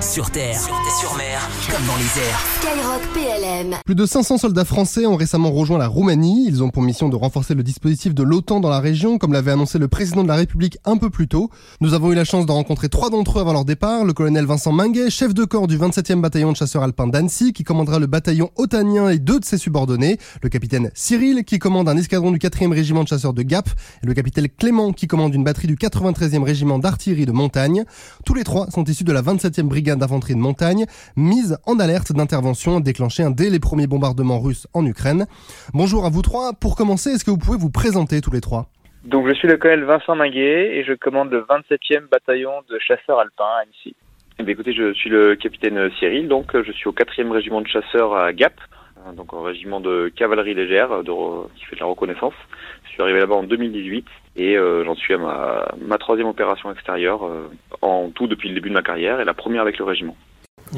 Sur terre, sur, mer, comme dans les airs. Skyrock PLM. Plus de 500 soldats français ont récemment rejoint la Roumanie. Ils ont pour mission de renforcer le dispositif de l'OTAN dans la région, comme l'avait annoncé le président de la République un peu plus tôt. Nous avons eu la chance de rencontrer trois d'entre eux avant leur départ. Le colonel Vincent Minguet, chef de corps du 27e bataillon de chasseurs alpins d'Annecy, qui commandera le bataillon otanien et deux de ses subordonnés. Le capitaine Cyril, qui commande un escadron du 4e régiment de chasseurs de Gap. Et le capitaine Clément, qui commande une batterie du 93e régiment d'artillerie de montagne. Tous les trois sont issus de la 27e brigade d'infanterie de montagne, mise en alerte d'intervention déclenchée dès les premiers bombardements russes en Ukraine. Bonjour à vous trois. Pour commencer, est-ce que vous pouvez vous présenter tous les trois? Donc je suis le colonel Vincent Minguet et je commande le 27e bataillon de chasseurs alpins à Annecy. Eh bien, écoutez, je suis le capitaine Cyril, donc je suis au 4e régiment de chasseurs à Gap, donc au régiment de cavalerie légère qui fait de la reconnaissance. Je suis arrivé là-bas en 2018 et euh, j'en suis à ma, troisième opération extérieure euh, en tout depuis le début de ma carrière et la première avec le régiment.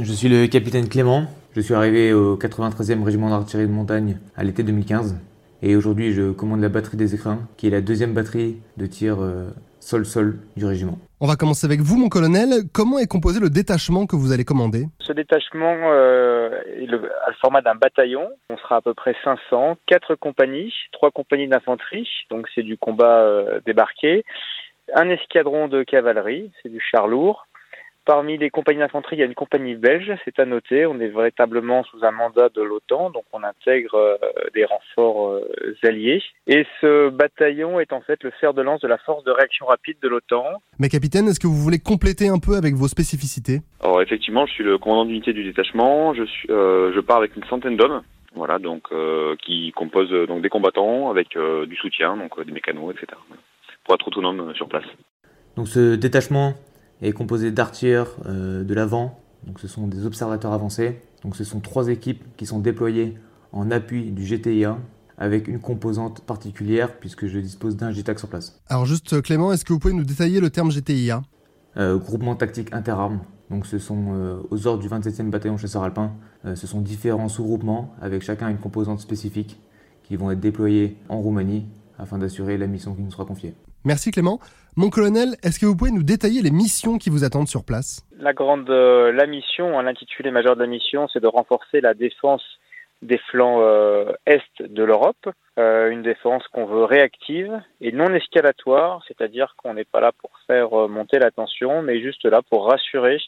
Je suis le capitaine Clément. Je suis arrivé au 93e régiment d'artillerie de montagne à l'été 2015. Et aujourd'hui, je commande la batterie des écrins, qui est la deuxième batterie de tir sol-sol du régiment. On va commencer avec vous, mon colonel. Comment est composé le détachement que vous allez commander? Ce détachement euh, est le, a le format d'un bataillon. On sera à peu près 500, quatre compagnies, trois compagnies d'infanterie, donc c'est du combat euh, débarqué, un escadron de cavalerie, c'est du char lourd, Parmi les compagnies d'infanterie, il y a une compagnie belge, c'est à noter. On est véritablement sous un mandat de l'OTAN, donc on intègre euh, des renforts euh, alliés. Et ce bataillon est en fait le fer de lance de la force de réaction rapide de l'OTAN. Mais capitaine, est-ce que vous voulez compléter un peu avec vos spécificités? Alors effectivement, je suis le commandant d'unité du détachement. Je, suis, euh, je pars avec une centaine d'hommes. Voilà, donc qui composent donc des combattants avec du soutien, donc des mécanos, etc. Pour être autonome sur place. Donc ce détachement, est composé d'artilleurs euh, de l'avant, donc ce sont des observateurs avancés. Donc ce sont trois équipes qui sont déployées en appui du GTIA avec une composante particulière puisque je dispose d'un GTAC sur place. Alors juste Clément, est-ce que vous pouvez nous détailler le terme GTIA euh, Groupement tactique interarmes. Donc ce sont euh, aux ordres du 27e bataillon chasseur alpin. Euh, ce sont différents sous-groupements avec chacun une composante spécifique qui vont être déployés en Roumanie afin d'assurer la mission qui nous sera confiée. Merci Clément. Mon colonel, est-ce que vous pouvez nous détailler les missions qui vous attendent sur place? La grande, euh, la mission, l'intitulé majeur de la mission, c'est de renforcer la défense des flancs euh, est de l'Europe, euh, une défense qu'on veut réactive et non escalatoire, c'est-à-dire qu'on n'est pas là pour faire monter la tension, mais juste là pour rassurer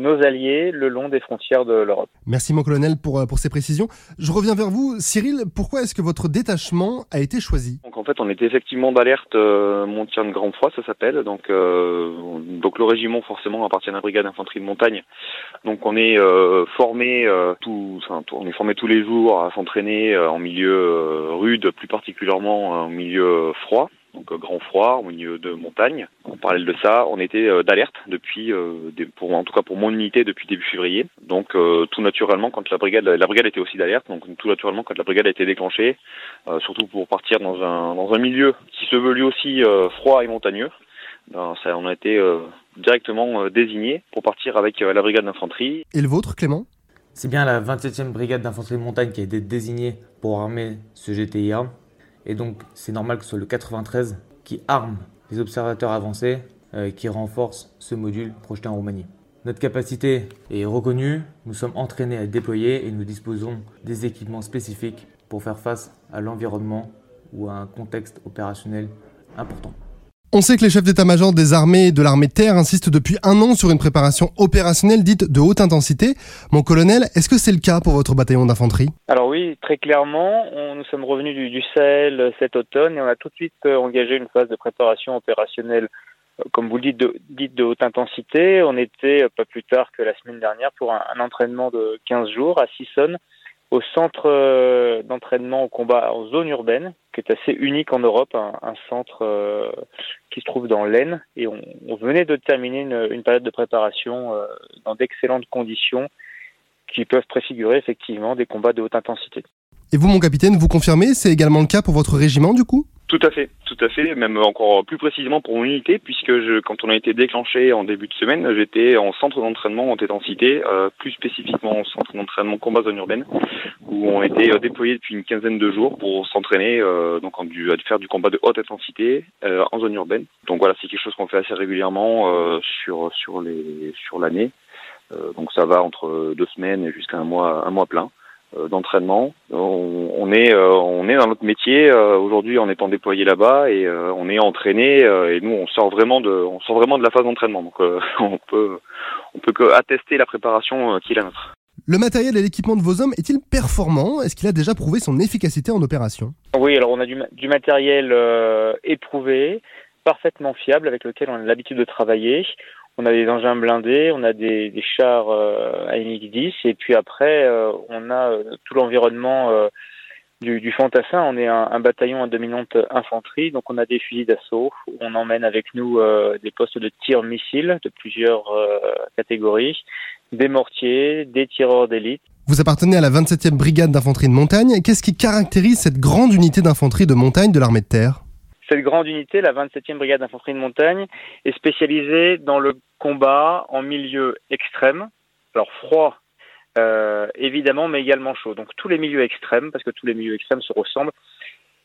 nos alliés le long des frontières de l'Europe. Merci mon colonel pour, euh, pour ces précisions. Je reviens vers vous. Cyril, pourquoi est-ce que votre détachement a été choisi? Donc en fait on était effectivement d'alerte euh, de grand froid ça s'appelle. Donc, euh, donc le régiment forcément appartient à la brigade d'infanterie de montagne. Donc on est euh, formé euh, tout, enfin, on est formé tous les jours à s'entraîner en milieu rude, plus particulièrement en milieu froid donc grand froid au milieu de montagne. En parallèle de ça, on était d'alerte depuis, euh, des, pour en tout cas pour mon unité depuis début février. Donc euh, tout naturellement, quand la brigade, la brigade était aussi d'alerte, donc tout naturellement quand la brigade a été déclenchée, euh, surtout pour partir dans un dans un milieu qui se veut lui aussi froid et montagneux, ben, ça, on a été directement désigné pour partir avec la brigade d'infanterie. Et le vôtre, Clément? C'est bien la 27e brigade d'infanterie de montagne qui a été désignée pour armer ce GTIA. Et donc, c'est normal que ce soit le 93 qui arme les observateurs avancés, euh, qui renforce ce module projeté en Roumanie. Notre capacité est reconnue, nous sommes entraînés à déployer et nous disposons des équipements spécifiques pour faire face à l'environnement ou à un contexte opérationnel important. On sait que les chefs d'état-major des armées et de l'armée terre insistent depuis un an sur une préparation opérationnelle dite de haute intensité. Mon colonel, est-ce que c'est le cas pour votre bataillon d'infanterie? Alors oui, très clairement, nous sommes revenus du, Sahel cet automne et on a tout de suite euh, engagé une phase de préparation opérationnelle, euh, comme vous le dites, de, dites de haute intensité. On était euh, pas plus tard que la semaine dernière pour un entraînement de 15 jours à Sissonne au centre euh, d'entraînement au combat en zone urbaine, qui est assez unique en Europe, un, un centre euh, qui se trouve dans l'Aisne. Et on, venait de terminer une, une période de préparation euh, dans d'excellentes conditions qui peuvent préfigurer effectivement des combats de haute intensité. Et vous, mon capitaine, vous confirmez, c'est également le cas pour votre régiment du coup? Tout à fait, tout à fait, même encore plus précisément pour mon unité, puisque je, quand on a été déclenché en début de semaine, j'étais en centre d'entraînement en intensité, euh, plus spécifiquement en centre d'entraînement combat zone urbaine, où on était euh, déployé depuis une quinzaine de jours pour s'entraîner euh, donc en du, à faire du combat de haute intensité euh, en zone urbaine. Donc voilà, c'est quelque chose qu'on fait assez régulièrement euh, sur sur les sur l'année. donc ça va entre deux semaines et jusqu'à un mois, un mois plein d'entraînement. On, on, est on est dans notre métier aujourd'hui en étant déployé là-bas et on est entraîné et nous on sort vraiment de on sort vraiment de la phase d'entraînement donc on peut on peut que attester la préparation qui est la nôtre. Le matériel et l'équipement de vos hommes est-il performant? Est-ce qu'il a déjà prouvé son efficacité en opération? Oui, alors on a du, du matériel euh, éprouvé, parfaitement fiable, avec lequel on a l'habitude de travailler. On a des engins blindés, on a des, des chars euh, AMX-10, et puis après, euh, on a euh, tout l'environnement euh, du, du fantassin. On est un, un, bataillon à dominante infanterie, donc on a des fusils d'assaut. On emmène avec nous des postes de tir missiles de plusieurs catégories des mortiers, des tireurs d'élite. Vous appartenez à la 27e brigade d'infanterie de montagne. Qu'est-ce qui caractérise cette grande unité d'infanterie de montagne de l'armée de terre? Cette grande unité, la 27e brigade d'infanterie de montagne, est spécialisée dans le combat en milieu extrême, alors froid euh, évidemment, mais également chaud. Donc tous les milieux extrêmes, parce que tous les milieux extrêmes se ressemblent.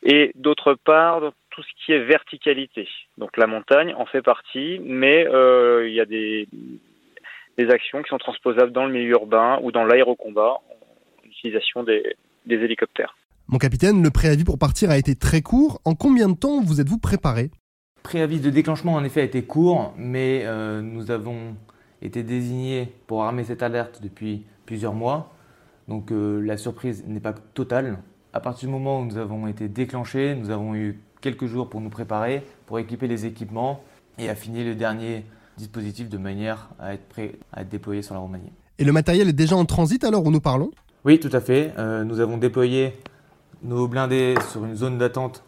Et d'autre part, tout ce qui est verticalité. Donc la montagne en fait partie, mais euh, il y a des, actions qui sont transposables dans le milieu urbain ou dans l'aérocombat en utilisation des, des hélicoptères. Mon capitaine, le préavis pour partir a été très court. En combien de temps vous êtes-vous préparé? Préavis de déclenchement en effet a été court, mais euh, nous avons été désignés pour armer cette alerte depuis plusieurs mois. Donc euh, la surprise n'est pas totale. À partir du moment où nous avons été déclenchés, nous avons eu quelques jours pour nous préparer, pour équiper les équipements et affiner le dernier dispositif de manière à être prêt à être déployé sur la Roumanie. Et le matériel est déjà en transit alors où nous parlons? Oui, tout à fait. Euh, nous avons déployé nos blindés sur une zone d'attente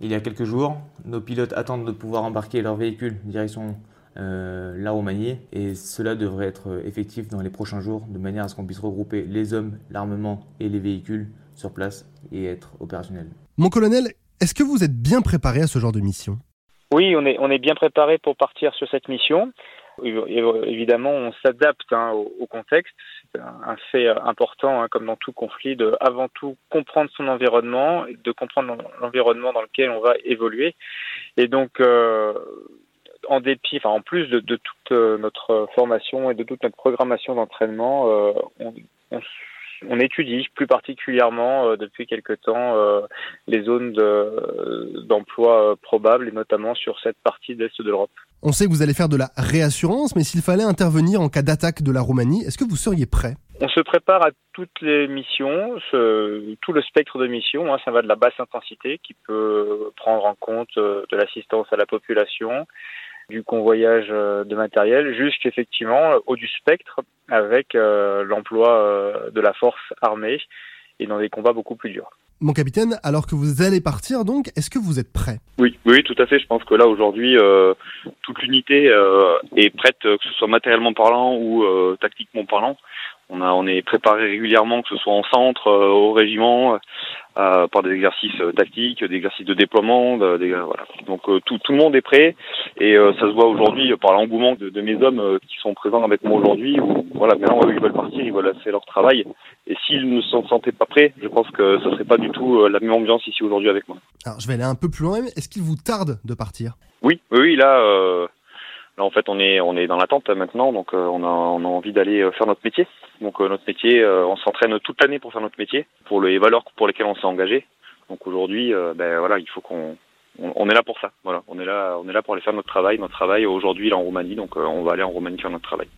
il y a quelques jours. Nos pilotes attendent de pouvoir embarquer leur véhicule direction euh, la Roumanie et cela devrait être effectif dans les prochains jours de manière à ce qu'on puisse regrouper les hommes, l'armement et les véhicules sur place et être opérationnel. Mon colonel, est-ce que vous êtes bien préparé à ce genre de mission? Oui, on est, on est bien préparé pour partir sur cette mission. Évidemment, on s'adapte hein, au, au, contexte. Un fait important, hein, comme dans tout conflit, de avant tout comprendre son environnement, de comprendre l'environnement dans lequel on va évoluer. Et donc, euh, en dépit, enfin en plus de, de, toute notre formation et de toute notre programmation d'entraînement, euh, on, on on étudie plus particulièrement euh, depuis quelque temps euh, les zones d'emploi de, euh, probables et notamment sur cette partie de l'Est de l'Europe. On sait que vous allez faire de la réassurance, mais s'il fallait intervenir en cas d'attaque de la Roumanie, est-ce que vous seriez prêt? On se prépare à toutes les missions, tout le spectre de missions. Hein, ça va de la basse intensité qui peut prendre en compte de l'assistance à la population, du convoyage de matériel jusqu'effectivement au du spectre avec euh, l'emploi euh, de la force armée et dans des combats beaucoup plus durs. Mon capitaine, alors que vous allez partir donc, est-ce que vous êtes prêt? Oui, oui, tout à fait. Je pense que là aujourd'hui, euh, toute l'unité euh, est prête, que ce soit matériellement parlant ou euh, tactiquement parlant. On a, on est préparé régulièrement, que ce soit en centre, au régiment, euh, par des exercices tactiques, des exercices de déploiement, des, voilà. Donc euh, tout, tout, le monde est prêt et euh, ça se voit aujourd'hui par l'engouement de, de, mes hommes qui sont présents avec moi aujourd'hui. Voilà, maintenant ils veulent partir, ils veulent faire leur travail et s'ils ne se sentaient pas prêts, je pense que ce serait pas du tout la même ambiance ici aujourd'hui avec moi. Alors je vais aller un peu plus loin. Est-ce qu'il vous tarde de partir? Oui, oui, là. Là, en fait, on est on est dans l'attente maintenant, donc euh, on a on a envie d'aller faire notre métier. Donc euh, notre métier, euh, on s'entraîne toute l'année pour faire notre métier, pour les valeurs pour lesquelles on s'est engagé. Donc aujourd'hui, ben voilà, il faut qu'on on, on, est là pour ça. Voilà, on est là on est là pour aller faire notre travail. Notre travail aujourd'hui il est en Roumanie, donc on va aller en Roumanie faire notre travail.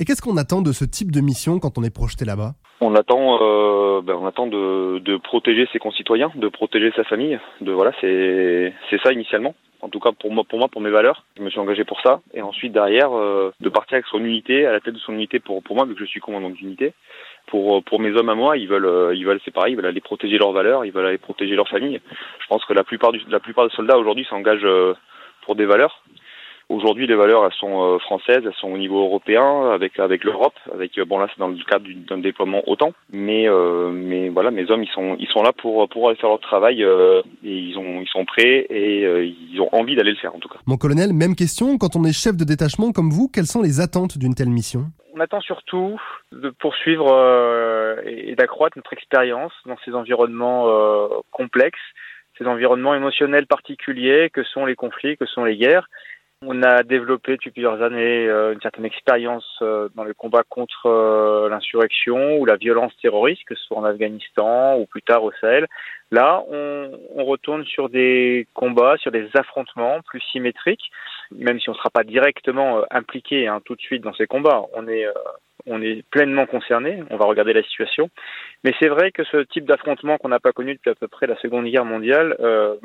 Et qu'est-ce qu'on attend de ce type de mission quand on est projeté là-bas? On attend, euh, ben on attend de, de, protéger ses concitoyens, de protéger sa famille. De voilà, c'est c'est ça initialement. En tout cas pour moi, pour moi, pour mes valeurs, je me suis engagé pour ça. Et ensuite derrière, euh, de partir avec son unité, à la tête de son unité pour pour moi, vu que je suis commandant d'unité. Pour pour mes hommes à moi, ils veulent ils veulent c'est pareil, ils veulent aller protéger leurs valeurs, ils veulent aller protéger leur famille. Je pense que la plupart du la plupart des soldats aujourd'hui s'engagent pour des valeurs. Aujourd'hui, les valeurs, elles sont euh, françaises, elles sont au niveau européen, avec avec l'Europe, avec bon là c'est dans le cadre d'un déploiement OTAN, mais euh, mais voilà, mes hommes ils sont ils sont là pour pour aller faire leur travail euh, et ils ont ils sont prêts et euh, ils ont envie d'aller le faire en tout cas. Mon colonel, même question, quand on est chef de détachement comme vous, quelles sont les attentes d'une telle mission? On attend surtout de poursuivre euh, et d'accroître notre expérience dans ces environnements euh, complexes, ces environnements émotionnels particuliers que sont les conflits, que sont les guerres, On a développé depuis plusieurs années euh, une certaine expérience euh, dans le combat contre euh, l'insurrection ou la violence terroriste, que ce soit en Afghanistan ou plus tard au Sahel. Là, on, on retourne sur des combats, sur des affrontements plus symétriques, même si on ne sera pas directement impliqué hein, tout de suite dans ces combats. On est on est pleinement concerné, on va regarder la situation. Mais c'est vrai que ce type d'affrontement qu'on n'a pas connu depuis à peu près la Seconde Guerre mondiale euh,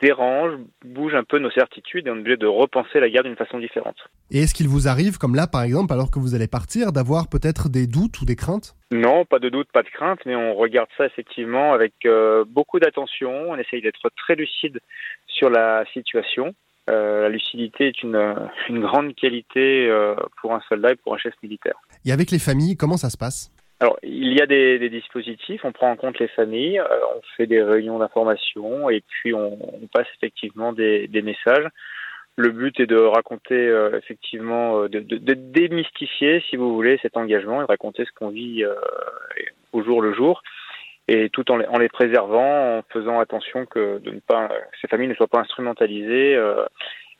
dérange, bouge un peu nos certitudes et on est obligé de repenser la guerre d'une façon différente. Et est-ce qu'il vous arrive, comme là par exemple, alors que vous allez partir, d'avoir peut-être des doutes ou des craintes? Non, pas de doutes, pas de craintes, mais on regarde ça effectivement avec euh, beaucoup d'attention, on essaye d'être très lucide sur la situation. Euh, la lucidité est une, une grande qualité euh, pour un soldat et pour un chef militaire. Et avec les familles, comment ça se passe? Alors, il y a des, des, dispositifs, on prend en compte les familles, euh, on fait des réunions d'information et puis on, on passe effectivement des, des, messages. Le but est de raconter euh, effectivement, de, de, de, démystifier, si vous voulez, cet engagement et de raconter ce qu'on vit au jour le jour et tout en les, en les, préservant, en faisant attention que, de ne pas, ces familles ne soient pas instrumentalisées euh,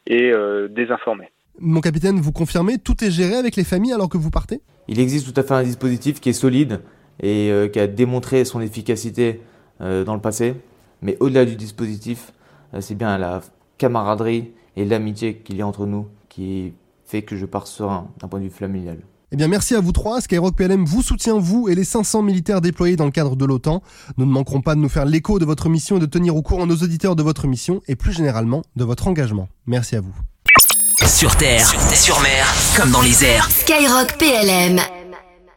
et euh, désinformées. Mon capitaine, vous confirmez, tout est géré avec les familles alors que vous partez? Il existe tout à fait un dispositif qui est solide et euh, qui a démontré son efficacité euh, dans le passé. Mais au-delà du dispositif, euh, c'est bien la camaraderie et l'amitié qu'il y a entre nous qui fait que je pars serein d'un point de vue familial. Eh bien, merci à vous trois. Skyrock PLM vous soutient, vous et les 500 militaires déployés dans le cadre de l'OTAN. Nous ne manquerons pas de nous faire l'écho de votre mission et de tenir au courant nos auditeurs de votre mission et plus généralement de votre engagement. Merci à vous. Sur terre, sur mer, comme dans les airs. Skyrock PLM.